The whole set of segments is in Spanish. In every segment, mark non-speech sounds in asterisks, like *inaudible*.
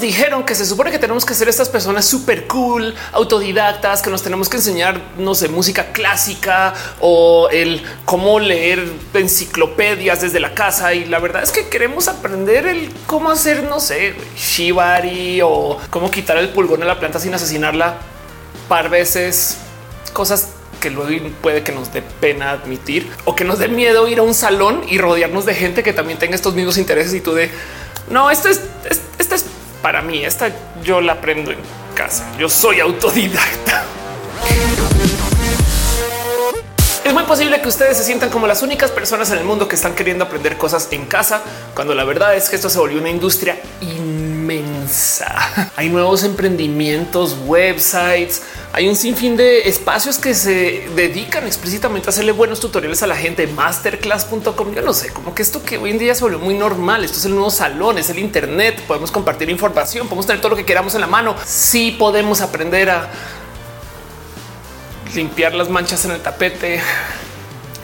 dijeron que se supone que tenemos que ser estas personas súper cool, autodidactas, que nos tenemos que enseñar, no música clásica o el cómo leer enciclopedias desde la casa. Y la verdad es que queremos aprender el cómo hacer, no sé, shibari o cómo quitar el pulgón de la planta sin asesinarla par veces, cosas que luego puede que nos dé pena admitir o que nos dé miedo ir a un salón y rodearnos de gente que también tenga estos mismos intereses y tú de no, esto es, esta es para mí, esta yo la aprendo en casa, yo soy autodidacta. Es muy posible que ustedes se sientan como las únicas personas en el mundo que están queriendo aprender cosas en casa, cuando la verdad es que esto se volvió una industria inmensa. *laughs* Hay nuevos emprendimientos, websites, hay un sinfín de espacios que se dedican explícitamente a hacerle buenos tutoriales a la gente. Masterclass.com. Yo no sé, como que esto que hoy en día se volvió muy normal. Esto es el nuevo salón, es el Internet. Podemos compartir información, podemos tener todo lo que queramos en la mano. Sí podemos aprender a limpiar las manchas en el tapete.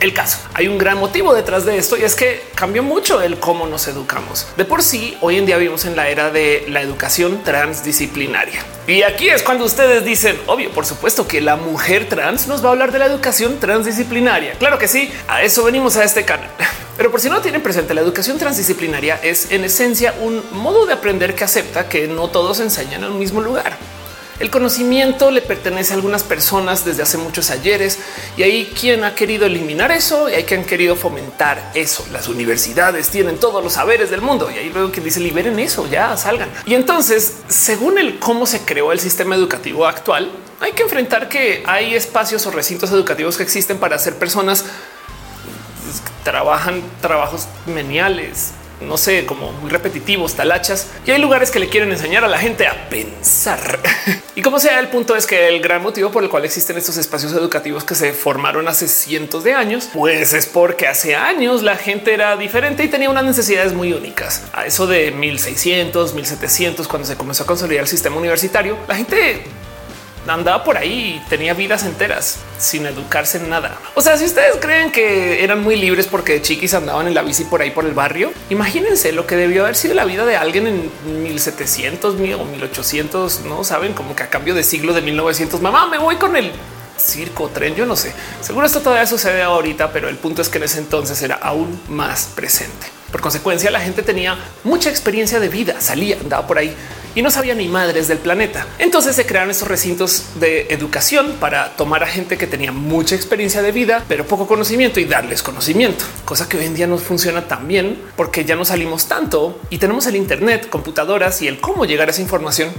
El caso, hay un gran motivo detrás de esto y es que cambió mucho el cómo nos educamos. De por sí, hoy en día vivimos en la era de la educación transdisciplinaria. Y aquí es cuando ustedes dicen, obvio, por supuesto que la mujer trans nos va a hablar de la educación transdisciplinaria. Claro que sí, a eso venimos a este canal. *laughs* Pero por si no tienen presente, la educación transdisciplinaria es en esencia un modo de aprender que acepta que no todos enseñan en el mismo lugar. El conocimiento le pertenece a algunas personas desde hace muchos ayeres y hay quien ha querido eliminar eso y hay quien han querido fomentar eso. Las universidades tienen todos los saberes del mundo y ahí luego que dice liberen eso, ya salgan. Y entonces, según el cómo se creó el sistema educativo actual, hay que enfrentar que hay espacios o recintos educativos que existen para hacer personas que trabajan trabajos meniales, no sé, como muy repetitivos, talachas. Y hay lugares que le quieren enseñar a la gente a pensar. *laughs* y como sea, el punto es que el gran motivo por el cual existen estos espacios educativos que se formaron hace cientos de años, pues es porque hace años la gente era diferente y tenía unas necesidades muy únicas. A eso de 1600, 1700, cuando se comenzó a consolidar el sistema universitario, la gente andaba por ahí y tenía vidas enteras sin educarse en nada. O sea, si ustedes creen que eran muy libres porque chiquis andaban en la bici por ahí por el barrio, imagínense lo que debió haber sido la vida de alguien en 1700 o 1800. No saben como que a cambio de siglo de 1900, mamá, me voy con el circo, tren, yo no sé. Seguro esto todavía sucede ahorita, pero el punto es que en ese entonces era aún más presente. Por consecuencia, la gente tenía mucha experiencia de vida, salía, andaba por ahí y no sabía ni madres del planeta. Entonces se crearon estos recintos de educación para tomar a gente que tenía mucha experiencia de vida, pero poco conocimiento y darles conocimiento, cosa que hoy en día no funciona tan bien porque ya no salimos tanto y tenemos el Internet, computadoras y el cómo llegar a esa información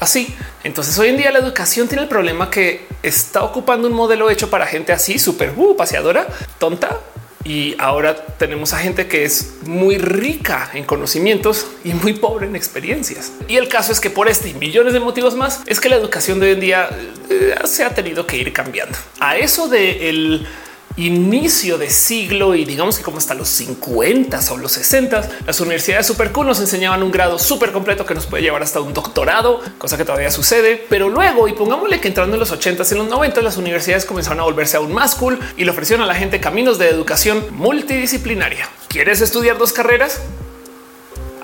así. Entonces hoy en día la educación tiene el problema que está ocupando un modelo hecho para gente así súper uh, paseadora, tonta, y ahora tenemos a gente que es muy rica en conocimientos y muy pobre en experiencias. Y el caso es que por este y millones de motivos más es que la educación de hoy en día eh, se ha tenido que ir cambiando. A eso de el inicio de siglo y digamos que como hasta los 50 o los 60, las universidades super cool nos enseñaban un grado súper completo que nos puede llevar hasta un doctorado, cosa que todavía sucede. Pero luego, y pongámosle que entrando en los 80 y en los 90, las universidades comenzaron a volverse aún más cool y le ofrecieron a la gente caminos de educación multidisciplinaria. ¿Quieres estudiar dos carreras?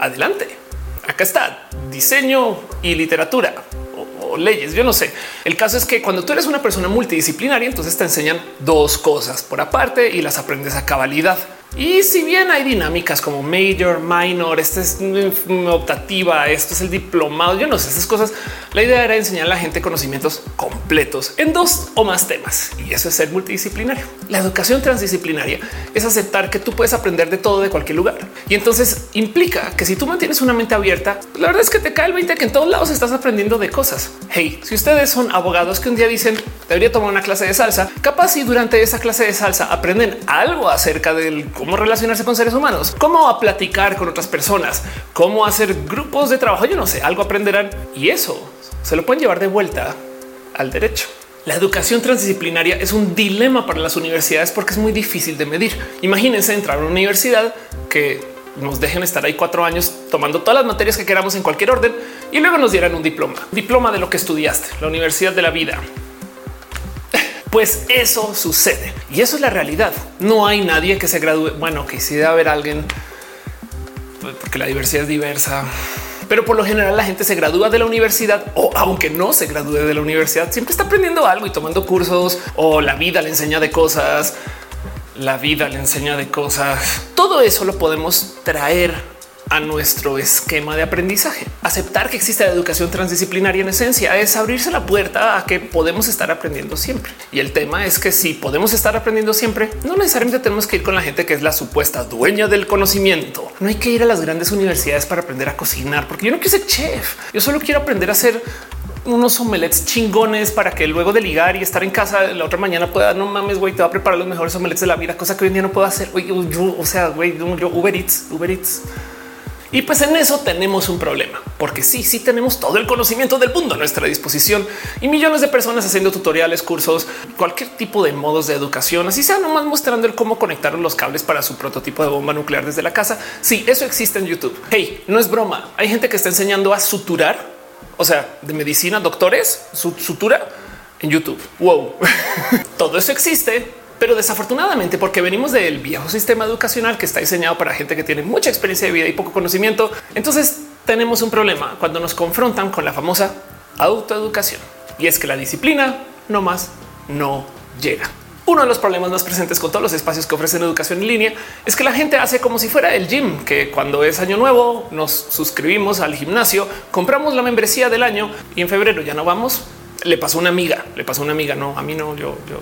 Adelante. Acá está diseño y literatura leyes. Yo no sé. El caso es que cuando tú eres una persona multidisciplinaria, entonces te enseñan dos cosas por aparte y las aprendes a cabalidad. Y si bien hay dinámicas como major, minor, esta es optativa, esto es el diplomado, yo no sé esas cosas. La idea era enseñar a la gente conocimientos completos en dos o más temas y eso es ser multidisciplinario. La educación transdisciplinaria es aceptar que tú puedes aprender de todo de cualquier lugar y entonces implica que si tú mantienes una mente abierta, la verdad es que te cae el 20 que en todos lados estás aprendiendo de cosas. Hey, si ustedes son abogados que un día dicen debería tomar una clase de salsa, capaz y durante esa clase de salsa aprenden algo acerca del cómo relacionarse con seres humanos, cómo a platicar con otras personas, cómo hacer grupos de trabajo. Yo no sé, algo aprenderán y eso se lo pueden llevar de vuelta al derecho. La educación transdisciplinaria es un dilema para las universidades porque es muy difícil de medir. Imagínense entrar a una universidad que nos dejen estar ahí cuatro años tomando todas las materias que queramos en cualquier orden y luego nos dieran un diploma, diploma de lo que estudiaste, la universidad de la vida, pues eso sucede y eso es la realidad. No hay nadie que se gradúe. Bueno, que si debe haber alguien, porque la diversidad es diversa. pero por lo general la gente se gradúa de la universidad o aunque no se gradúe de la universidad, siempre está aprendiendo algo y tomando cursos o la vida le enseña de cosas. La vida le enseña de cosas. Todo eso lo podemos traer a nuestro esquema de aprendizaje. Aceptar que existe la educación transdisciplinaria en esencia es abrirse la puerta a que podemos estar aprendiendo siempre. Y el tema es que si podemos estar aprendiendo siempre, no necesariamente tenemos que ir con la gente que es la supuesta dueña del conocimiento. No hay que ir a las grandes universidades para aprender a cocinar, porque yo no quiero ser chef. Yo solo quiero aprender a hacer unos omelets chingones para que luego de ligar y estar en casa la otra mañana pueda no mames, güey, te va a preparar los mejores omelets de la vida, cosa que hoy en día no puedo hacer. yo, o sea, güey, yo Uber Eats, Uber Eats. Y pues en eso tenemos un problema, porque sí, sí tenemos todo el conocimiento del mundo a nuestra disposición y millones de personas haciendo tutoriales, cursos, cualquier tipo de modos de educación, así sea nomás mostrando el cómo conectar los cables para su prototipo de bomba nuclear desde la casa. Sí, eso existe en YouTube. Hey, no es broma. Hay gente que está enseñando a suturar, o sea, de medicina, doctores, su sutura en YouTube. Wow, *laughs* todo eso existe pero desafortunadamente, porque venimos del viejo sistema educacional que está diseñado para gente que tiene mucha experiencia de vida y poco conocimiento, entonces tenemos un problema cuando nos confrontan con la famosa autoeducación. Y es que la disciplina no más no llega. Uno de los problemas más presentes con todos los espacios que ofrecen educación en línea es que la gente hace como si fuera el gym, que cuando es año nuevo nos suscribimos al gimnasio, compramos la membresía del año y en febrero ya no vamos. Le pasó una amiga, le pasó una amiga, no, a mí no, yo, yo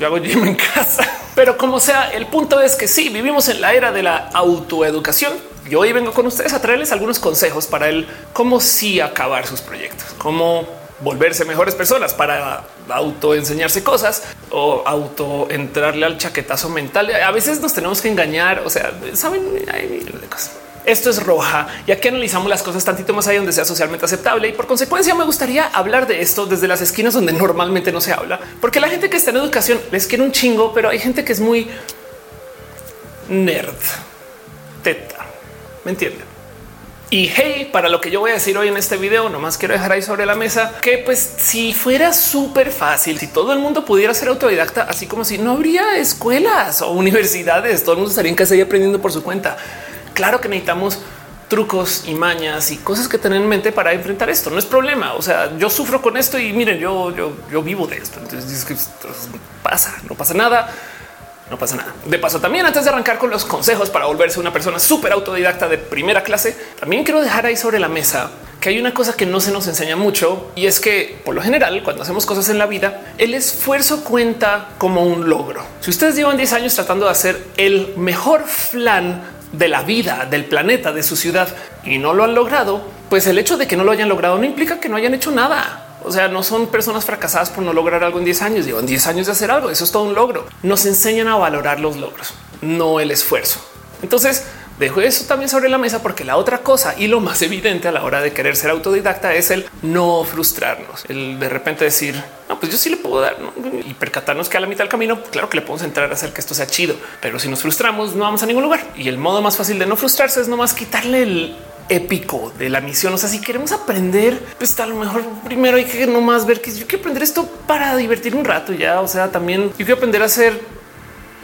yo hago gym en casa, *laughs* pero como sea, el punto es que sí vivimos en la era de la autoeducación. Yo hoy vengo con ustedes a traerles algunos consejos para el cómo sí acabar sus proyectos, cómo volverse mejores personas para auto enseñarse cosas o auto entrarle al chaquetazo mental. A veces nos tenemos que engañar. O sea, saben, hay miles de cosas. Esto es roja. Y aquí analizamos las cosas tantito más allá donde sea socialmente aceptable. Y por consecuencia me gustaría hablar de esto desde las esquinas donde normalmente no se habla, porque la gente que está en educación les quiere un chingo, pero hay gente que es muy nerd, teta, ¿me entienden? Y hey, para lo que yo voy a decir hoy en este video, nomás quiero dejar ahí sobre la mesa que pues si fuera súper fácil, si todo el mundo pudiera ser autodidacta, así como si no habría escuelas o universidades, todo el mundo estaría en casa y aprendiendo por su cuenta claro que necesitamos trucos y mañas y cosas que tener en mente para enfrentar esto. No es problema. O sea, yo sufro con esto y miren, yo, yo, yo vivo de esto. Entonces pasa, no pasa nada. No pasa nada. De paso, también antes de arrancar con los consejos para volverse una persona súper autodidacta de primera clase, también quiero dejar ahí sobre la mesa que hay una cosa que no se nos enseña mucho y es que por lo general cuando hacemos cosas en la vida, el esfuerzo cuenta como un logro. Si ustedes llevan 10 años tratando de hacer el mejor flan de la vida, del planeta, de su ciudad y no lo han logrado, pues el hecho de que no lo hayan logrado no implica que no hayan hecho nada. O sea, no son personas fracasadas por no lograr algo en 10 años, llevan 10 años de hacer algo. Eso es todo un logro. Nos enseñan a valorar los logros, no el esfuerzo. Entonces, dejo eso también sobre la mesa porque la otra cosa y lo más evidente a la hora de querer ser autodidacta es el no frustrarnos, el de repente decir, no, pues yo sí le puedo dar y percatarnos que a la mitad del camino, claro que le podemos entrar a hacer que esto sea chido, pero si nos frustramos no vamos a ningún lugar. Y el modo más fácil de no frustrarse es nomás quitarle el épico de la misión. O sea, si queremos aprender, pues a lo mejor primero hay que nomás ver que yo quiero aprender esto para divertir un rato ya. O sea, también yo quiero aprender a hacer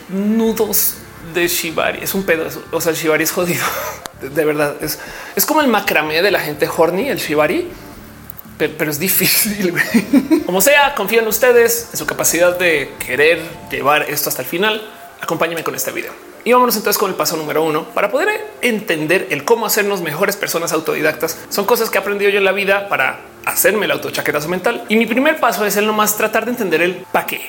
nudos de Shibari. Es un pedo. O sea, el Shibari es jodido. *laughs* De verdad. Es, es como el macramé de la gente horny, el Shibari. Pero, es difícil. *laughs* Como sea, confío en ustedes, en su capacidad de querer llevar esto hasta el final. Acompáñenme con este video. Y vámonos entonces con el paso número uno para poder entender el cómo hacernos mejores personas autodidactas. Son cosas que he aprendido yo en la vida para hacerme el autochaquetazo mental. Y mi primer paso es el nomás tratar de entender el para qué.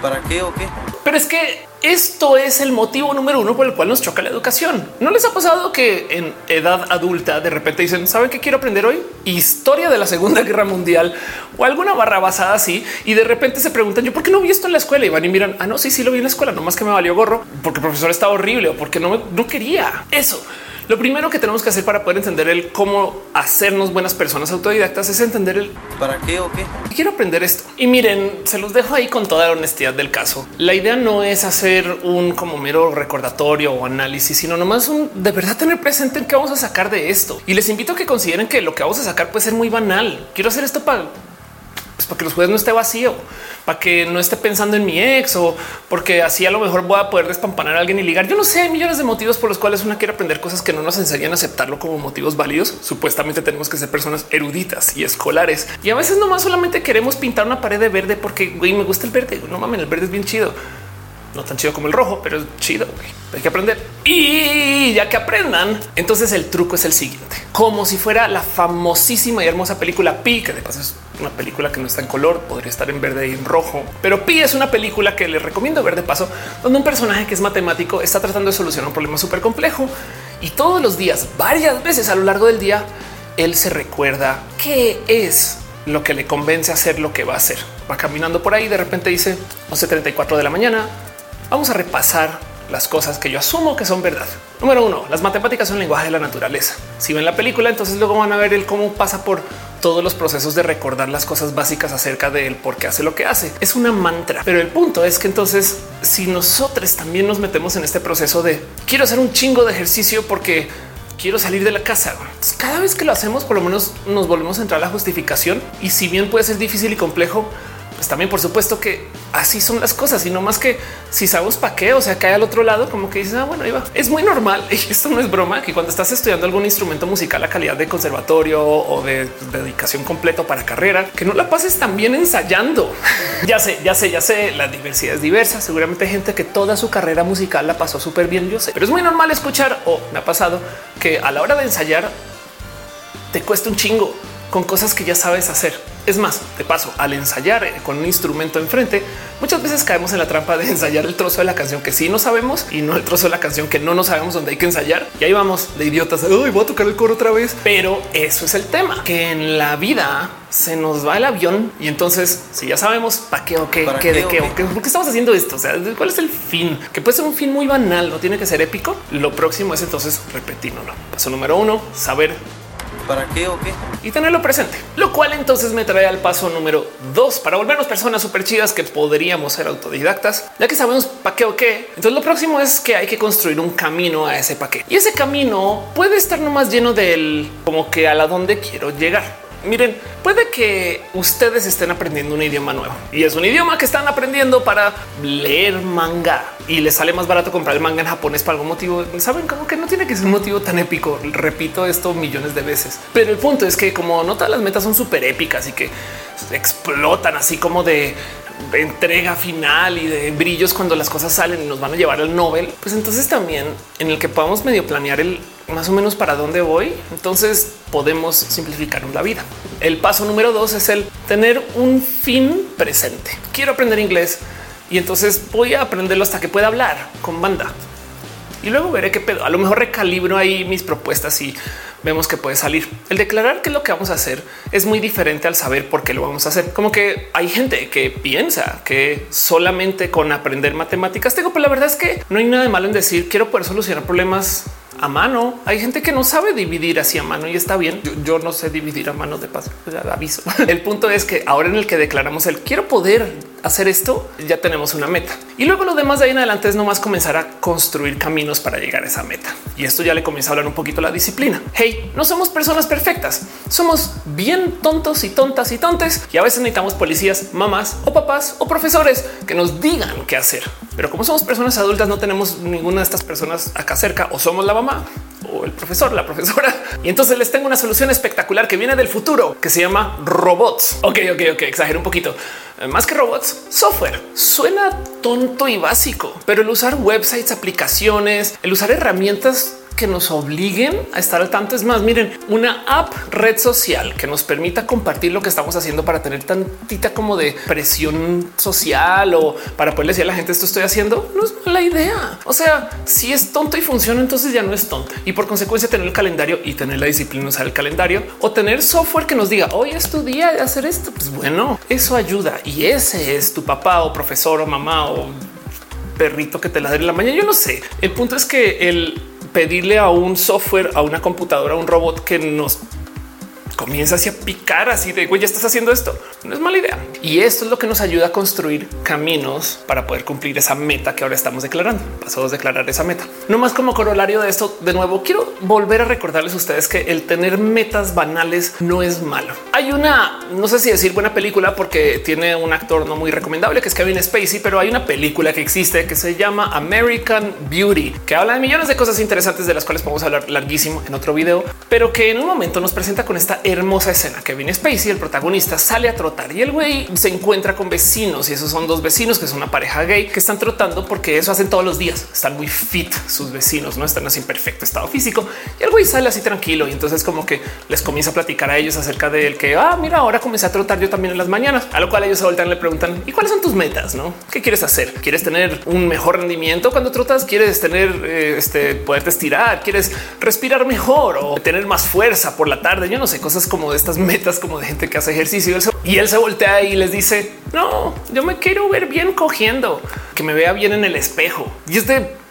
¿Para qué o qué? Pero es que esto es el motivo número uno por el cual nos choca la educación. ¿No les ha pasado que en edad adulta de repente dicen, ¿saben qué quiero aprender hoy? Historia de la Segunda *laughs* Guerra Mundial o alguna barra basada así y de repente se preguntan, ¿yo por qué no vi esto en la escuela? Y van y miran, ah, no, sí, sí lo vi en la escuela, no más que me valió gorro porque el profesor estaba horrible o porque no, no quería eso. Lo primero que tenemos que hacer para poder entender el cómo hacernos buenas personas autodidactas es entender el para qué o qué. Quiero aprender esto. Y miren, se los dejo ahí con toda la honestidad del caso. La idea no es hacer un como mero recordatorio o análisis, sino nomás un de verdad tener presente en qué vamos a sacar de esto. Y les invito a que consideren que lo que vamos a sacar puede ser muy banal. Quiero hacer esto para pues para que los jueves no esté vacío, para que no esté pensando en mi ex o porque así a lo mejor voy a poder despampanar a alguien y ligar. Yo no sé, hay millones de motivos por los cuales una quiere aprender cosas que no nos enseñan a aceptarlo como motivos válidos. Supuestamente tenemos que ser personas eruditas y escolares y a veces nomás solamente queremos pintar una pared de verde porque güey, me gusta el verde. No mames, el verde es bien chido no tan chido como el rojo, pero es chido. Hay que aprender. Y ya que aprendan, entonces el truco es el siguiente. Como si fuera la famosísima y hermosa película Pi, que de paso es una película que no está en color, podría estar en verde y en rojo. Pero Pi es una película que les recomiendo ver de paso, donde un personaje que es matemático está tratando de solucionar un problema súper complejo. Y todos los días, varias veces a lo largo del día, él se recuerda qué es lo que le convence a hacer lo que va a hacer. Va caminando por ahí, de repente dice 11.34 de la mañana, Vamos a repasar las cosas que yo asumo que son verdad. Número uno, las matemáticas son lenguaje de la naturaleza. Si ven la película, entonces luego van a ver el cómo pasa por todos los procesos de recordar las cosas básicas acerca de él, por qué hace lo que hace. Es una mantra, pero el punto es que entonces si nosotros también nos metemos en este proceso de quiero hacer un chingo de ejercicio porque quiero salir de la casa. Cada vez que lo hacemos, por lo menos nos volvemos a entrar a la justificación y si bien puede ser difícil y complejo, pues también por supuesto que así son las cosas y no más que si sabemos para qué, o sea, cae al otro lado, como que dices, ah, bueno, iba. Es muy normal. *laughs* Y esto no es broma que cuando estás estudiando algún instrumento musical a calidad de conservatorio o de dedicación completo para carrera, que no la pases también ensayando. *laughs* ya sé, ya sé, ya sé, la diversidad es diversa. Seguramente hay gente que toda su carrera musical la pasó súper bien. Yo sé, pero es muy normal escuchar o me ha pasado que a la hora de ensayar te cuesta un chingo con cosas que ya sabes hacer. Es más, de paso, al ensayar eh, con un instrumento enfrente, muchas veces caemos en la trampa de *laughs* ensayar el trozo de la canción que sí no sabemos y no el trozo de la canción que no no sabemos dónde hay que ensayar. Y ahí vamos de idiotas. Hoy voy a tocar el coro otra vez. Pero eso es el tema, que en la vida se nos va el avión y entonces si ya sabemos para qué o qué, qué, de qué, o qué, por qué estamos haciendo esto, o sea, cuál es el fin, que puede ser un fin muy banal, no tiene que ser épico. Lo próximo es entonces repetirlo. Paso número uno, saber ¿Para qué o qué? Y tenerlo presente. Lo cual entonces me trae al paso número dos para volvernos personas súper chidas que podríamos ser autodidactas, ya que sabemos para qué o qué. Entonces lo próximo es que hay que construir un camino a ese paquete y ese camino puede estar nomás lleno del como que a la donde quiero llegar. Miren, puede que ustedes estén aprendiendo un idioma nuevo y es un idioma que están aprendiendo para leer manga y les sale más barato comprar el manga en japonés por algún motivo. Saben como que no tiene que ser un motivo tan épico. Repito esto millones de veces, pero el punto es que como no todas las metas son súper épicas y que explotan así como de entrega final y de brillos cuando las cosas salen y nos van a llevar al Nobel, pues entonces también en el que podamos medio planear el más o menos para dónde voy, entonces podemos simplificar la vida. El paso número dos es el tener un fin presente. Quiero aprender inglés y entonces voy a aprenderlo hasta que pueda hablar con banda y luego veré qué pedo. A lo mejor recalibro ahí mis propuestas y vemos que puede salir. El declarar qué es lo que vamos a hacer es muy diferente al saber por qué lo vamos a hacer. Como que hay gente que piensa que solamente con aprender matemáticas tengo, pero la verdad es que no hay nada de malo en decir quiero poder solucionar problemas a mano. Hay gente que no sabe dividir así a mano y está bien. Yo, no sé dividir a mano de paso. Aviso. *laughs* El punto es que ahora en el que declaramos el quiero poder hacer esto, ya tenemos una meta. Y luego lo demás de ahí en adelante es nomás comenzar a construir caminos para llegar a esa meta. Y esto ya le comienza a hablar un poquito la disciplina. Hey, no somos personas perfectas. Somos bien tontos y tontas y tontes. Y a veces necesitamos policías, mamás o papás o profesores que nos digan qué hacer. Pero como somos personas adultas, no tenemos ninguna de estas personas acá cerca o somos la mamá o el profesor, la profesora. Y entonces les tengo una solución espectacular que viene del futuro que se llama robots. Ok, ok, ok, exagero un poquito. Más que robots, software. Suena tonto y básico, pero el usar websites, aplicaciones, el usar herramientas que nos obliguen a estar al tanto. Es más, miren, una app red social que nos permita compartir lo que estamos haciendo para tener tantita como de presión social o para poderle decir a la gente esto estoy haciendo, no es la idea. O sea, si es tonto y funciona, entonces ya no es tonto. Y por consecuencia tener el calendario y tener la disciplina usar el calendario o tener software que nos diga hoy es tu día de hacer esto. Pues bueno, eso ayuda. Ese es tu papá o profesor o mamá o perrito que te la en la mañana. Yo no sé. El punto es que el pedirle a un software, a una computadora, a un robot que nos comienza a picar así de güey, ya estás haciendo esto. No es mala idea. Y esto es lo que nos ayuda a construir caminos para poder cumplir esa meta que ahora estamos declarando. Pasamos a declarar esa meta. No más como corolario de esto. De nuevo, quiero volver a recordarles a ustedes que el tener metas banales no es malo. Hay una, no sé si decir buena película porque tiene un actor no muy recomendable que es Kevin Spacey, pero hay una película que existe que se llama American Beauty, que habla de millones de cosas interesantes de las cuales podemos hablar larguísimo en otro video, pero que en un momento nos presenta con esta hermosa escena. Kevin Spacey, el protagonista, sale a trotar y el güey se encuentra con vecinos y esos son dos vecinos que son una pareja gay que están trotando porque eso hacen todos los días. Están muy fit sus vecinos, no están así en perfecto estado físico y el güey sale así tranquilo y entonces como que les comienza a platicar a ellos acerca de él que ah, mira, ahora comencé a trotar yo también en las mañanas, a lo cual ellos se voltean le preguntan y cuáles son tus metas, no? ¿Qué quieres hacer? ¿Quieres tener un mejor rendimiento cuando trotas? ¿Quieres tener eh, este poderte estirar? ¿Quieres respirar mejor o tener más fuerza por la tarde? Yo no sé, cosas como de estas metas como de gente que hace ejercicio y él se voltea y les dice no, yo me quiero ver bien cogiendo, que me vea bien en el espejo y es de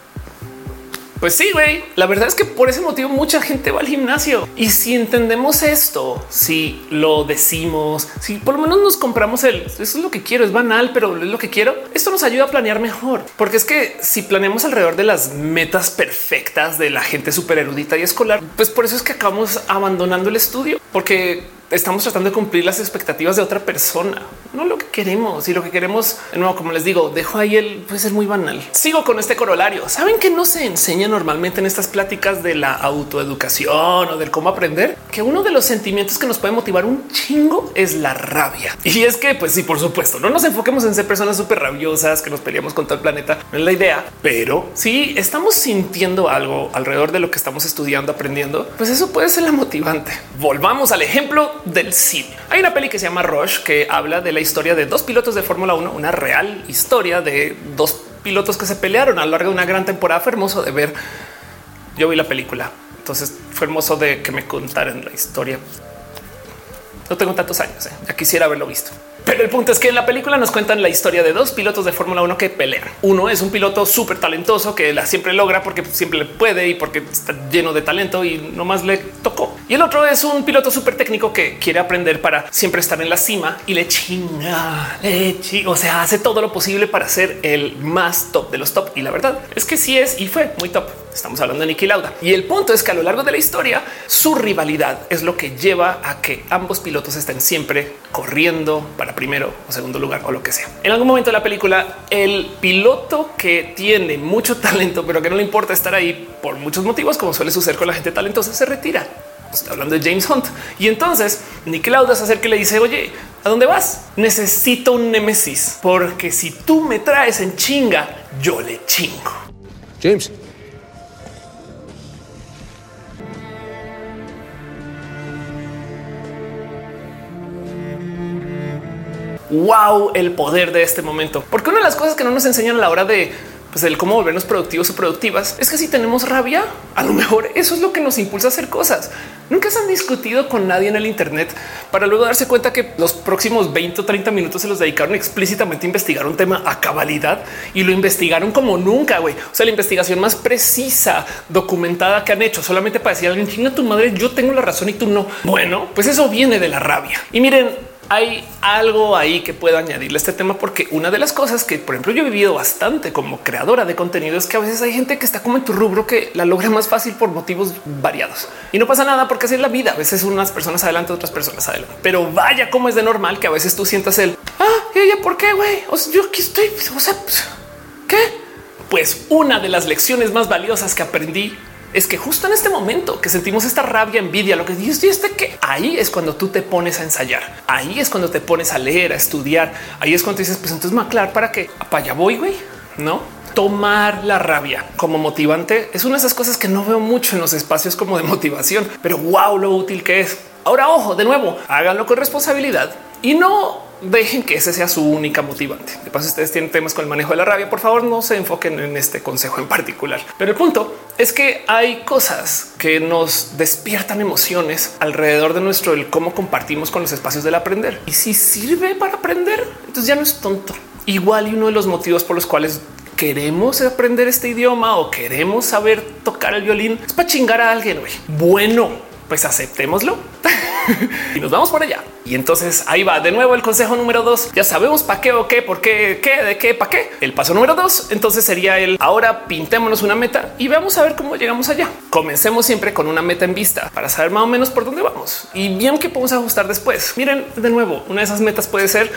pues sí, güey. La verdad es que por ese motivo mucha gente va al gimnasio. Y si entendemos esto, si lo decimos, si por lo menos nos compramos el eso es lo que quiero, es banal, pero es lo que quiero. Esto nos ayuda a planear mejor, porque es que si planeamos alrededor de las metas perfectas de la gente súper erudita y escolar, pues por eso es que acabamos abandonando el estudio, porque estamos tratando de cumplir las expectativas de otra persona, no lo que queremos. Y lo que queremos, no, como les digo, dejo ahí el puede ser muy banal. Sigo con este corolario. Saben que no se enseña normalmente en estas pláticas de la autoeducación o del cómo aprender que uno de los sentimientos que nos puede motivar un chingo es la rabia. *laughs* Y es que, pues sí, por supuesto, no nos enfoquemos en ser personas súper rabiosas que nos peleamos con todo el planeta. No es la idea, pero si estamos sintiendo algo alrededor de lo que estamos estudiando, aprendiendo, pues eso puede ser la motivante. Volvamos al ejemplo del cine. Hay una peli que se llama Rush que habla de la historia de dos pilotos de Fórmula 1, una real historia de dos pilotos que se pelearon a lo largo de una gran temporada. Fue hermoso de ver. Yo vi la película, entonces fue hermoso de que me contaran la historia. No tengo tantos años, ¿eh? ya quisiera haberlo visto. Pero el punto es que en la película nos cuentan la historia de dos pilotos de Fórmula 1 que pelean. Uno es un piloto súper talentoso que la siempre logra porque siempre puede y porque está lleno de talento y no más le tocó. Y el otro es un piloto súper técnico que quiere aprender para siempre estar en la cima y le chinga, le chinga, o sea, hace todo lo posible para ser el más top de los top. Y la verdad es que sí es y fue muy top. Estamos hablando de Nicky Lauda. Y el punto es que a lo largo de la historia, su rivalidad es lo que lleva a que ambos pilotos estén siempre corriendo para primero o segundo lugar o lo que sea. En algún momento de la película, el piloto que tiene mucho *laughs* talento, pero que no le importa estar ahí por muchos motivos, como suele suceder con la gente talentosa, se retira. Estoy hablando de James Hunt. Y entonces Nicky Lauda se acerca y le dice, oye, ¿a dónde vas? Necesito un némesis, porque si tú me traes en chinga, yo le chingo. James, wow el poder de este momento. Porque una de las cosas que no nos enseñan a la hora de pues el cómo volvernos productivos o productivas es que si tenemos rabia, a lo mejor eso es lo que nos impulsa a hacer cosas. Nunca se han discutido con nadie en el Internet para luego darse cuenta que los próximos 20 o 30 minutos se los dedicaron explícitamente a investigar un tema a cabalidad y lo investigaron como nunca. güey. O sea, la investigación más precisa, documentada que han hecho solamente para decir a alguien chinga tu madre. Yo tengo la razón y tú no. Bueno, pues eso viene de la rabia. Y miren, hay algo ahí que puedo añadirle a este tema, porque una de las cosas que, por ejemplo, yo he vivido bastante como creadora de contenido es que a veces hay gente que está como en tu rubro que la logra más fácil por motivos variados y no pasa nada porque así es la vida. A veces unas personas adelante, otras personas adelante, pero vaya como es de normal que a veces tú sientas el ah, ella, ¿por qué güey? O yo aquí estoy. O sea, qué? Pues una de las lecciones más valiosas que aprendí es que justo en este momento que sentimos esta rabia, envidia, lo que dices, este que ahí es cuando tú te pones a ensayar, ahí es cuando te pones a leer, a estudiar, ahí es cuando dices, pues entonces claro para que para allá voy, güey, no tomar la rabia como motivante es una de esas cosas que no veo mucho en los espacios como de motivación, pero wow, lo útil que es. Ahora, ojo, de nuevo, háganlo con responsabilidad y no dejen que ese sea su única motivante. De paso, ustedes tienen temas con el manejo de la rabia. Por favor, no se enfoquen en este consejo en particular. Pero el punto es que hay cosas que nos despiertan emociones alrededor de nuestro el cómo compartimos con los espacios del aprender. Y si sirve para aprender, entonces ya no es tonto. Igual y uno de los motivos por los cuales queremos aprender este idioma o queremos saber tocar el violín es para chingar a alguien. Bueno, pues aceptémoslo. *laughs* y nos vamos por allá. Y entonces ahí va de nuevo el consejo número dos. Ya sabemos para qué o qué, por qué, qué, de qué, para qué. El paso número dos entonces sería el ahora pintémonos una meta y vamos a ver cómo llegamos allá. Comencemos siempre con una meta en vista para saber más o menos por dónde vamos y bien que podemos ajustar después. Miren, de nuevo, una de esas metas puede ser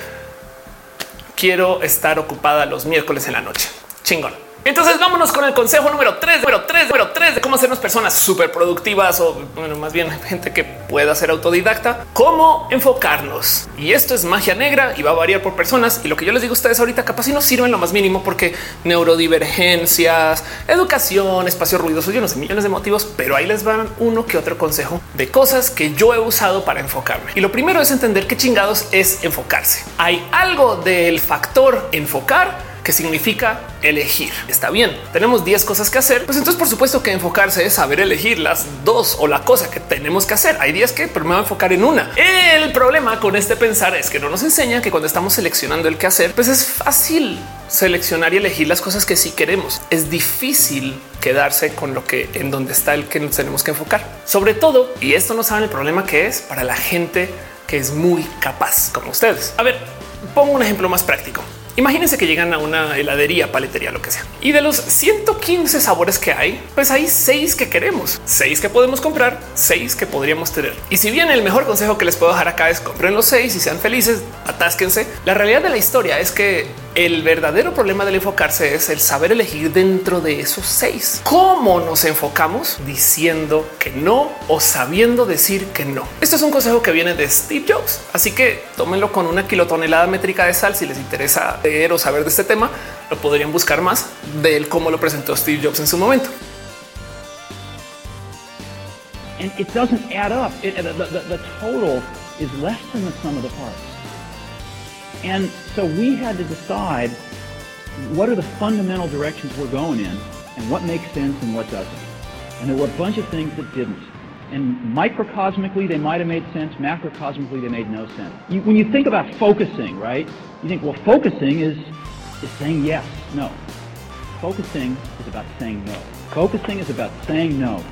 quiero estar ocupada los miércoles en la noche. Chingón. Entonces vámonos con el consejo número 3, número 3, número 3 de cómo hacernos personas súper productivas o bueno, más bien gente que pueda ser autodidacta, cómo enfocarnos. Y esto es magia negra y va a variar por personas. Y lo que yo les digo a ustedes ahorita capaz si no sirven lo más mínimo porque neurodivergencias, educación, espacios ruidosos, yo no sé, millones de motivos, pero ahí les van uno que otro consejo de cosas que yo he usado para enfocarme. Y lo primero es entender qué chingados es enfocarse. Hay algo del factor enfocar que significa elegir. Está bien, tenemos 10 cosas que hacer, pues entonces por supuesto que enfocarse es saber elegir las dos o la cosa que tenemos que hacer. Hay días que pero me voy a enfocar en una. El problema con este pensar es que no nos enseña que cuando estamos seleccionando el que hacer, pues es fácil seleccionar y elegir las cosas que sí queremos. Es difícil quedarse con lo que en donde está el que nos tenemos que enfocar. Sobre todo, y esto no saben el problema que es para la gente que es muy capaz como ustedes. A ver, pongo un ejemplo más práctico. Imagínense que llegan a una heladería, paletería, lo que sea. Y de los 115 sabores que hay, pues hay seis que queremos, seis que podemos comprar, seis que podríamos tener. Y si bien el mejor consejo que les puedo dejar acá es compren los seis y sean felices, atásquense. La realidad de la historia es que el verdadero problema del enfocarse es el saber elegir dentro de esos seis. ¿Cómo nos enfocamos diciendo que no o sabiendo decir que no? Esto es un consejo que viene de Steve Jobs, así que tómenlo con una kilotonelada métrica de sal si les interesa leer o saber de este tema. Lo podrían buscar más de él cómo lo presentó Steve Jobs en su momento. And it doesn't add up. Total. And so we had to decide what are the fundamental directions we're going in and what makes sense and what doesn't. And there were a bunch of things that didn't. And microcosmically, they might have made sense. Macrocosmically, they made no sense. You, when you think about focusing, right? You think, well, focusing is, is saying yes, no. Focusing is about saying no. Focusing is about saying no.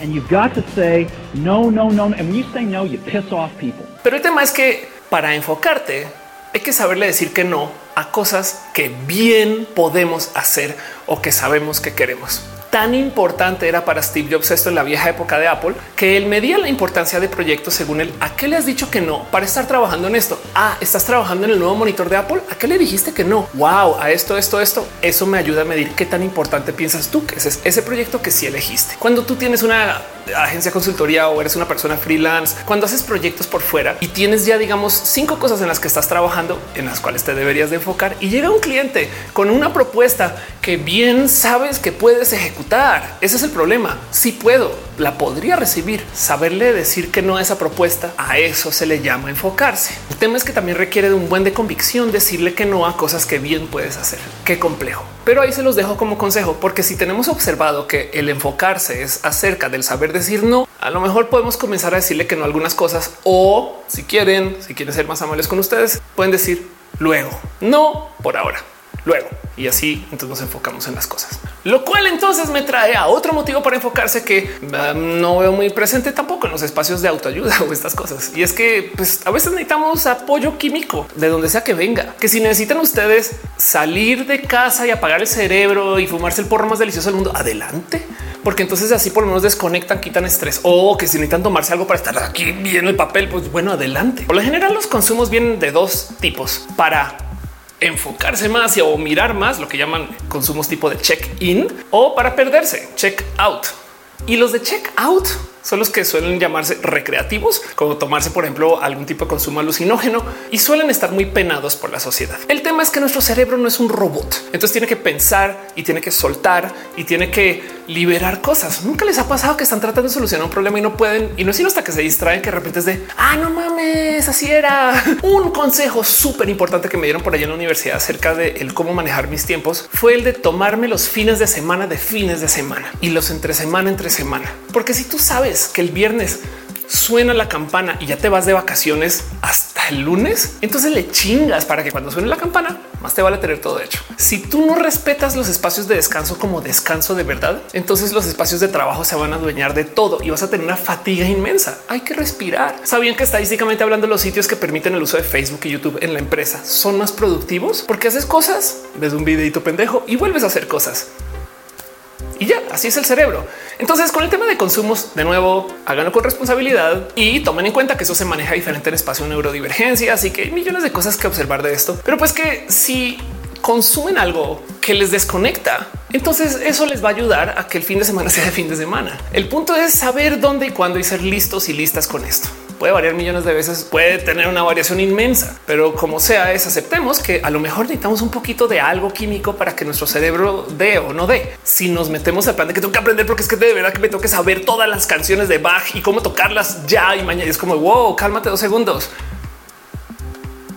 And you've got to say no, no, no. And when you say no, you piss off people. Pero el tema es que para enfocarte hay que saberle decir que no a cosas que bien podemos hacer o que sabemos que queremos tan importante era para Steve Jobs esto en la vieja época de Apple que él medía la importancia de proyectos según él. ¿A qué le has dicho que no para estar trabajando en esto? Ah, estás trabajando en el nuevo monitor de Apple. ¿A qué le dijiste que no? Wow, a esto, esto, esto. Eso me ayuda a medir qué tan importante piensas tú que es ese proyecto que sí elegiste. Cuando tú tienes una agencia consultoría o eres una persona freelance, cuando haces proyectos por fuera y tienes ya digamos cinco cosas en las que estás trabajando en las cuales te deberías de enfocar y llega un cliente con una propuesta que bien sabes que puedes ejecutar. Ese es el problema. Si puedo, la podría recibir. Saberle decir que no a esa propuesta, a eso se le llama enfocarse. El tema es que también requiere de un buen de convicción decirle que no a cosas que bien puedes hacer. Qué complejo. Pero ahí se los dejo como consejo, porque si tenemos observado que el enfocarse es acerca del saber decir no, a lo mejor podemos comenzar a decirle que no a algunas cosas o si quieren, si quieren ser más amables con ustedes, pueden decir luego, no por ahora luego. Y así entonces nos enfocamos en las cosas. Lo cual entonces me trae a otro motivo para enfocarse que um, no veo muy presente tampoco en los espacios de autoayuda *laughs* o estas cosas. Y es que pues, a veces necesitamos apoyo químico de donde sea que venga. Que si necesitan ustedes salir de casa y apagar el cerebro y fumarse el porro más delicioso del mundo, adelante. Porque entonces así por lo menos desconectan, quitan estrés o que si necesitan tomarse algo para estar aquí bien el papel, pues bueno, adelante. Por lo general los consumos vienen de dos tipos para enfocarse más o mirar más lo que llaman consumos tipo de check in o para perderse check out. Y los de check out son los que suelen llamarse recreativos, como tomarse, por ejemplo, algún tipo de consumo alucinógeno y suelen estar muy penados por la sociedad. El tema es que nuestro cerebro no es un robot, entonces tiene que pensar y tiene que soltar y tiene que liberar cosas. Nunca les ha pasado que están tratando de solucionar un problema y no pueden, y no es sino hasta que se distraen que de repente es de ah, no mames, así era. *laughs* Un consejo súper importante que me dieron por allá en la universidad acerca de el cómo manejar mis tiempos fue el de tomarme los fines de semana de fines de semana y los entre semana entre semana, porque si tú sabes que el viernes suena la campana y ya te vas de vacaciones hasta el lunes, entonces le chingas para que cuando suene la campana, más te vale tener todo hecho. Si tú no respetas los espacios de descanso como descanso de verdad, entonces los espacios de trabajo se van a adueñar de todo y vas a tener una fatiga inmensa. Hay que respirar. Sabían que estadísticamente hablando, los sitios que permiten el uso de Facebook y YouTube en la empresa son más productivos porque haces cosas, ves un videito pendejo y vuelves a hacer cosas. Y ya, así es el cerebro. Entonces, con el tema de consumos, de nuevo, háganlo con responsabilidad y tomen en cuenta que eso se maneja diferente en espacio neurodivergencia, así que hay millones de cosas que observar de esto. Pero pues que si consumen algo que les desconecta, entonces eso les va a ayudar a que el fin de semana *laughs* sea de fin de semana. El punto es saber dónde y cuándo y ser listos y listas con esto puede variar millones de veces, puede tener una variación inmensa, pero como sea es aceptemos que a lo mejor necesitamos un poquito de algo químico para que nuestro cerebro dé o no dé. Si nos metemos al plan de que tengo que aprender porque es que de verdad que me tengo que saber todas las canciones de Bach y cómo tocarlas ya y mañana es como wow, cálmate dos segundos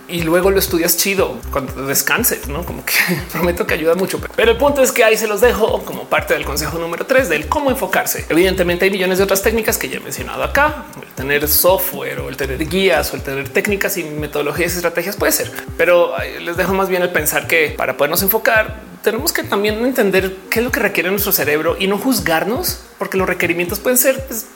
y luego lo estudias chido cuando descanses, no como que *laughs* prometo que ayuda mucho. Pero el punto es que ahí se los dejo como parte del consejo número tres del cómo enfocarse. Evidentemente hay millones de otras técnicas que ya he mencionado acá. El tener software o el tener guías o el tener técnicas y metodologías y estrategias puede ser, pero les dejo más bien el pensar que para podernos enfocar tenemos que también entender qué es lo que requiere nuestro cerebro y no juzgarnos porque los requerimientos pueden ser pues,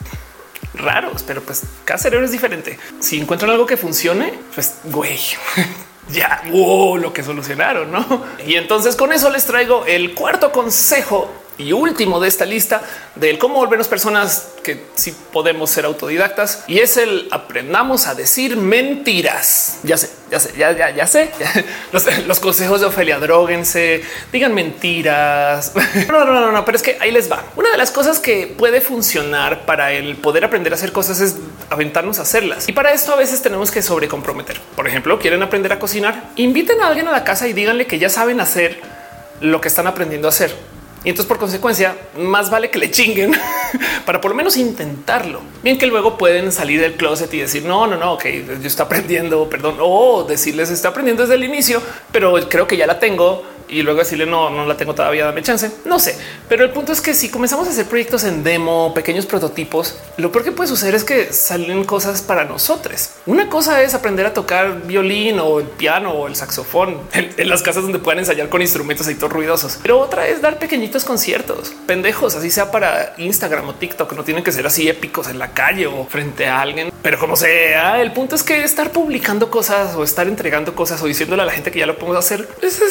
raros, pero pues cada cerebro es diferente. Si encuentran algo que funcione, pues güey, *laughs* ya lo que solucionaron, no? Y entonces con eso les traigo el cuarto consejo y último de esta lista del cómo volvernos personas que sí podemos ser autodidactas y es el aprendamos a decir mentiras. Ya sé, ya sé, ya, ya, ya sé. *laughs* Los, consejos de Ofelia, droguense, digan mentiras. *laughs* No, no, no, no, pero es que ahí les va. Una de las cosas que puede funcionar para el poder aprender a hacer cosas es aventarnos a hacerlas. Y para esto a veces tenemos que sobrecomprometer. Por ejemplo, quieren aprender a cocinar, inviten a alguien a la casa y díganle que ya saben hacer lo que están aprendiendo a hacer y entonces, por consecuencia, más vale que le chinguen *laughs* para por lo menos intentarlo. Bien que luego pueden salir del closet y decir no, no, no, ok, yo estoy aprendiendo, perdón, o decirles estoy aprendiendo desde el inicio, pero creo que ya la tengo y luego decirle no, no la tengo todavía, dame chance. No sé, pero el punto es que si comenzamos a hacer proyectos en demo, pequeños prototipos, lo peor que puede suceder es que salen cosas para nosotros. Una cosa es aprender a tocar violín o el piano o el saxofón *laughs* en, las casas donde puedan ensayar con instrumentos ahí todos ruidosos, pero otra es dar pequeñitos conciertos pendejos, así sea para Instagram o TikTok. No tienen que ser así épicos en la calle o frente a alguien, pero como sea, el punto es que estar publicando cosas o estar entregando cosas o diciéndole a la gente que ya lo podemos hacer es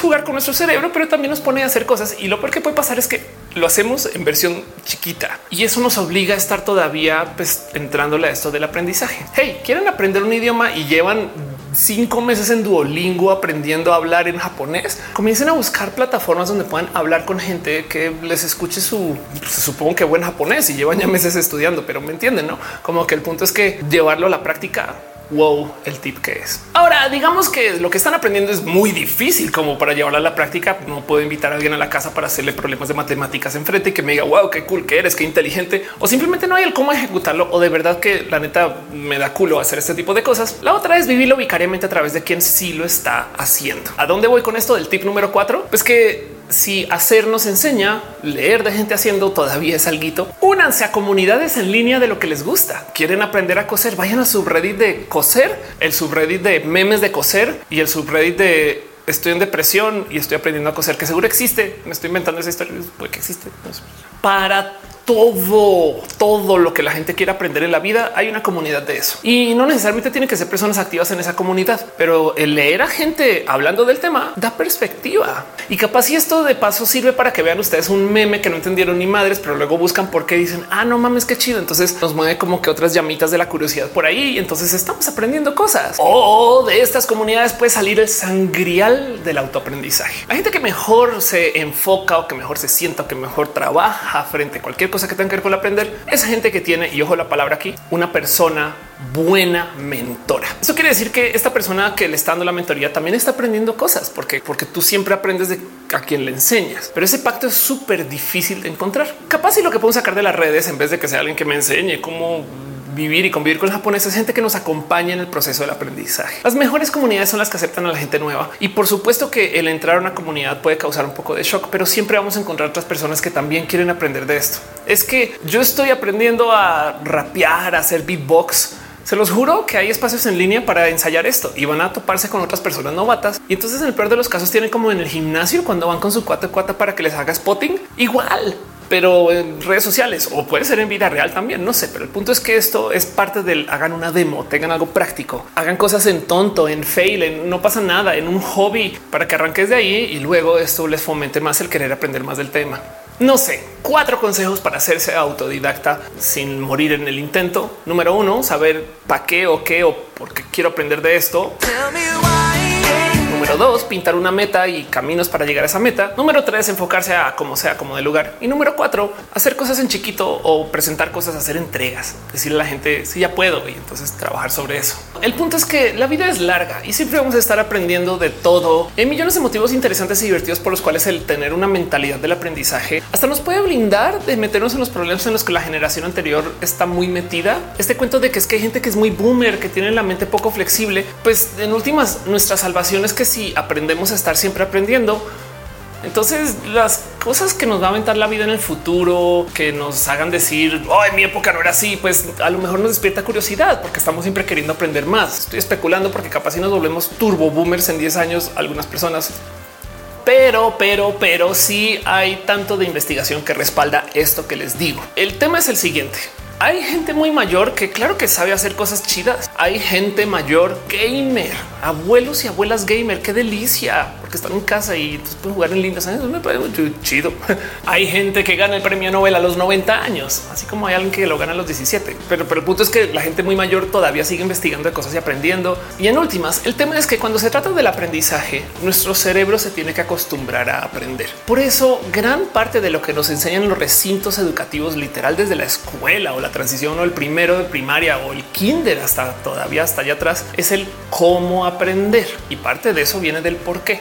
jugar con nuestro cerebro, pero también nos pone a hacer cosas. Y lo peor que puede pasar es que lo hacemos en versión chiquita y eso nos obliga a estar todavía pues, entrándole a esto del aprendizaje. Hey, quieren aprender un idioma y llevan cinco meses en Duolingo aprendiendo a hablar en japonés. Comiencen a buscar plataformas donde puedan hablar con gente que les escuche su, pues, supongo que buen japonés y llevan ya meses estudiando, pero me entienden, no? Como que el punto es que llevarlo a la práctica wow el tip que es. Ahora, digamos que lo que están aprendiendo es muy difícil como para llevarla a la práctica. No puedo invitar a alguien a la casa para hacerle problemas de matemáticas enfrente y que me diga wow, qué cool que eres, qué inteligente o simplemente no hay el cómo ejecutarlo o de verdad que la neta me da culo hacer este tipo de cosas. La otra es vivirlo vicariamente a través de quien sí lo está haciendo. ¿A dónde voy con esto del tip número cuatro? Pues que si hacer nos enseña, leer de gente haciendo todavía es algo. Únanse a comunidades en línea de lo que les gusta. Quieren aprender a coser, vayan a subreddit de coser, el subreddit de memes de coser y el subreddit de estoy en depresión y estoy aprendiendo a coser, que seguro existe. Me estoy inventando esa historia, puede que existe. Para todo, todo lo que la gente quiere aprender en la vida, hay una comunidad de eso. Y no necesariamente tienen que ser personas activas en esa comunidad, pero el leer a gente hablando del tema da perspectiva. Y capaz si esto de paso sirve para que vean ustedes un meme que no entendieron ni madres, pero luego buscan por qué dicen, ah, no mames, qué chido. Entonces nos mueve como que otras llamitas de la curiosidad por ahí. Entonces estamos aprendiendo cosas. O de estas comunidades puede salir el sangrial del autoaprendizaje. Hay gente que mejor se enfoca o que mejor se sienta o que mejor trabaja frente a cualquier cosa que tenga que ver con aprender, es gente que tiene, y ojo la palabra aquí, una persona buena mentora. Eso quiere decir que esta persona que le está dando la mentoría también está aprendiendo cosas, porque, porque tú siempre aprendes de a quien le enseñas, pero ese pacto es súper difícil de encontrar. Capaz y lo que puedo sacar de las redes en vez de que sea alguien que me enseñe cómo vivir y convivir con los japoneses, gente que nos acompaña en el proceso del aprendizaje. Las mejores comunidades son las que aceptan a la gente nueva y por supuesto que el entrar a una comunidad puede causar un poco de shock, pero siempre vamos a encontrar otras personas que también quieren aprender de esto. Es que yo estoy aprendiendo a rapear, a hacer beatbox Se los juro que hay espacios en línea para ensayar esto y van a toparse con otras personas novatas. Y entonces en el peor de los casos tienen como en el gimnasio cuando van con su cuate cuata para que les haga spotting igual pero en redes sociales o puede ser en vida real también. No sé, pero el punto es que esto es parte del hagan una demo, tengan algo práctico, hagan cosas en tonto, en fail, en no pasa nada, en un hobby para que arranques de ahí y luego esto les fomente más el querer aprender más del tema. No sé, cuatro consejos para hacerse autodidacta sin morir en el intento. Número uno, saber para qué o qué o por qué quiero aprender de esto. Número dos, pintar una meta y caminos para llegar a esa meta. Número tres, enfocarse a como sea, como de lugar. Y número cuatro, hacer cosas en chiquito o presentar cosas, hacer entregas, decirle a la gente si ya puedo y entonces trabajar sobre eso. El punto es que la vida es larga y siempre vamos a estar aprendiendo de todo. Hay millones de motivos interesantes y divertidos por los cuales el tener una mentalidad del aprendizaje hasta nos puede blindar de meternos en los problemas en los que la generación anterior está muy metida. Este cuento de que es que hay gente que es muy boomer, que tiene la mente poco flexible, pues en últimas nuestra salvación es que si aprendemos a estar siempre aprendiendo, entonces las cosas que nos va a aventar la vida en el futuro, que nos hagan decir, oh, en mi época no era así, pues a lo mejor nos despierta curiosidad porque estamos siempre queriendo aprender más. Estoy especulando porque capaz si nos volvemos turbo boomers en 10 años, algunas personas. Pero, pero, pero sí hay tanto de investigación que respalda esto que les digo. El tema es el siguiente. Hay gente muy mayor que claro que sabe hacer cosas chidas. Hay gente mayor gamer, abuelos y abuelas gamer. Qué delicia, porque están en casa y pueden jugar en lindas. Eso me parece muy chido. *laughs* Hay gente que gana el premio Nobel a los 90 años, así como hay alguien que lo gana a los 17. Pero, pero el punto es que la gente muy mayor todavía sigue investigando cosas y aprendiendo. Y en últimas, el tema es que cuando se trata del aprendizaje, nuestro cerebro se tiene que acostumbrar a aprender. Por eso, gran parte de lo que nos enseñan los recintos educativos, literal desde la escuela o la transición o el primero de primaria o el kinder hasta todavía hasta allá atrás es el cómo aprender. Y parte de eso viene del por qué.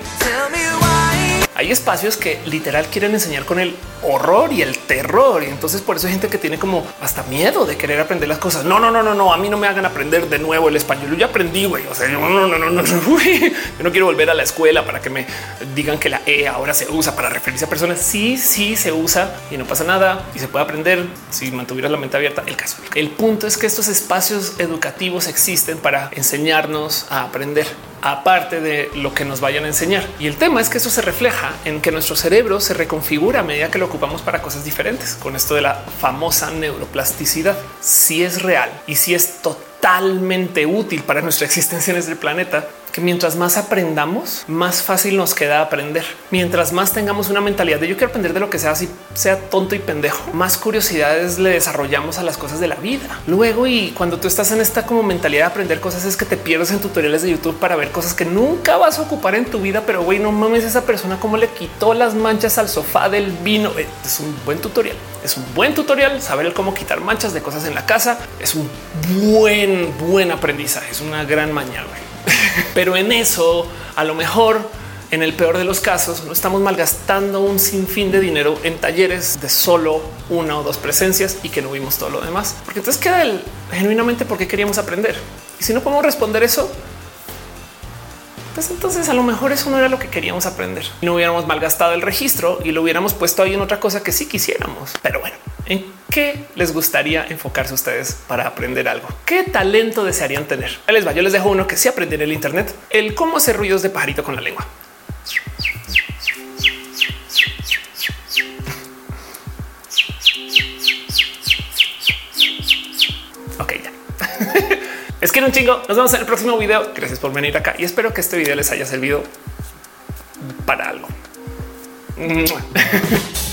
Hay espacios que literal quieren enseñar con el horror y el terror. Y entonces por eso hay gente que tiene como hasta miedo de querer aprender las cosas. No, no, no, no, no. A mí no me hagan aprender de nuevo el español. Yo ya aprendí, güey. O sea, no, no, no, no, no. *laughs* Yo no quiero volver a la escuela para que me digan que la E ahora se usa para referirse a personas. Sí, sí se usa y no pasa nada y se puede aprender si mantuvieras la mente abierta. El caso. El punto es que estos espacios educativos existen para enseñarnos a aprender aparte de lo que nos vayan a enseñar. Y el tema es que eso se refleja en que nuestro cerebro se reconfigura a medida que lo ocupamos para cosas diferentes. Con esto de la famosa neuroplasticidad, si es real y si es totalmente útil para nuestra *laughs* existencia en este planeta, que mientras más aprendamos, más fácil nos queda aprender. Mientras más tengamos una mentalidad de yo quiero aprender de lo que sea, si sea tonto y pendejo, más curiosidades le desarrollamos a las cosas de la vida. Luego, y cuando tú estás en esta como mentalidad de aprender cosas, es que te pierdes en tutoriales de YouTube para ver cosas que nunca vas a ocupar en tu vida. Pero güey, no mames, esa persona como le quitó las manchas al sofá del vino. Eh, es un buen tutorial. Es un buen tutorial saber cómo quitar manchas de cosas en la casa. Es un buen, buen aprendizaje. Es una gran mañana. Pero en eso, a lo mejor, en el peor de los casos, no estamos malgastando un sinfín de dinero en talleres de solo una o dos presencias y que no vimos todo lo demás. Porque entonces queda el genuinamente porque queríamos aprender. Y si no podemos responder eso, pues entonces a lo mejor eso no era lo que queríamos aprender. No hubiéramos malgastado el registro y lo hubiéramos puesto ahí en otra cosa que sí quisiéramos. Pero bueno, ¿en qué les gustaría enfocarse ustedes para aprender algo? ¿Qué talento desearían tener? Ahí les va, yo les dejo uno que sí aprendí en el Internet, el cómo hacer ruidos de pajarito con la lengua. Ok, ya. *laughs* Es que un chingo. Nos vemos en el próximo video. Gracias por venir acá y espero que este video les haya servido para algo. *laughs*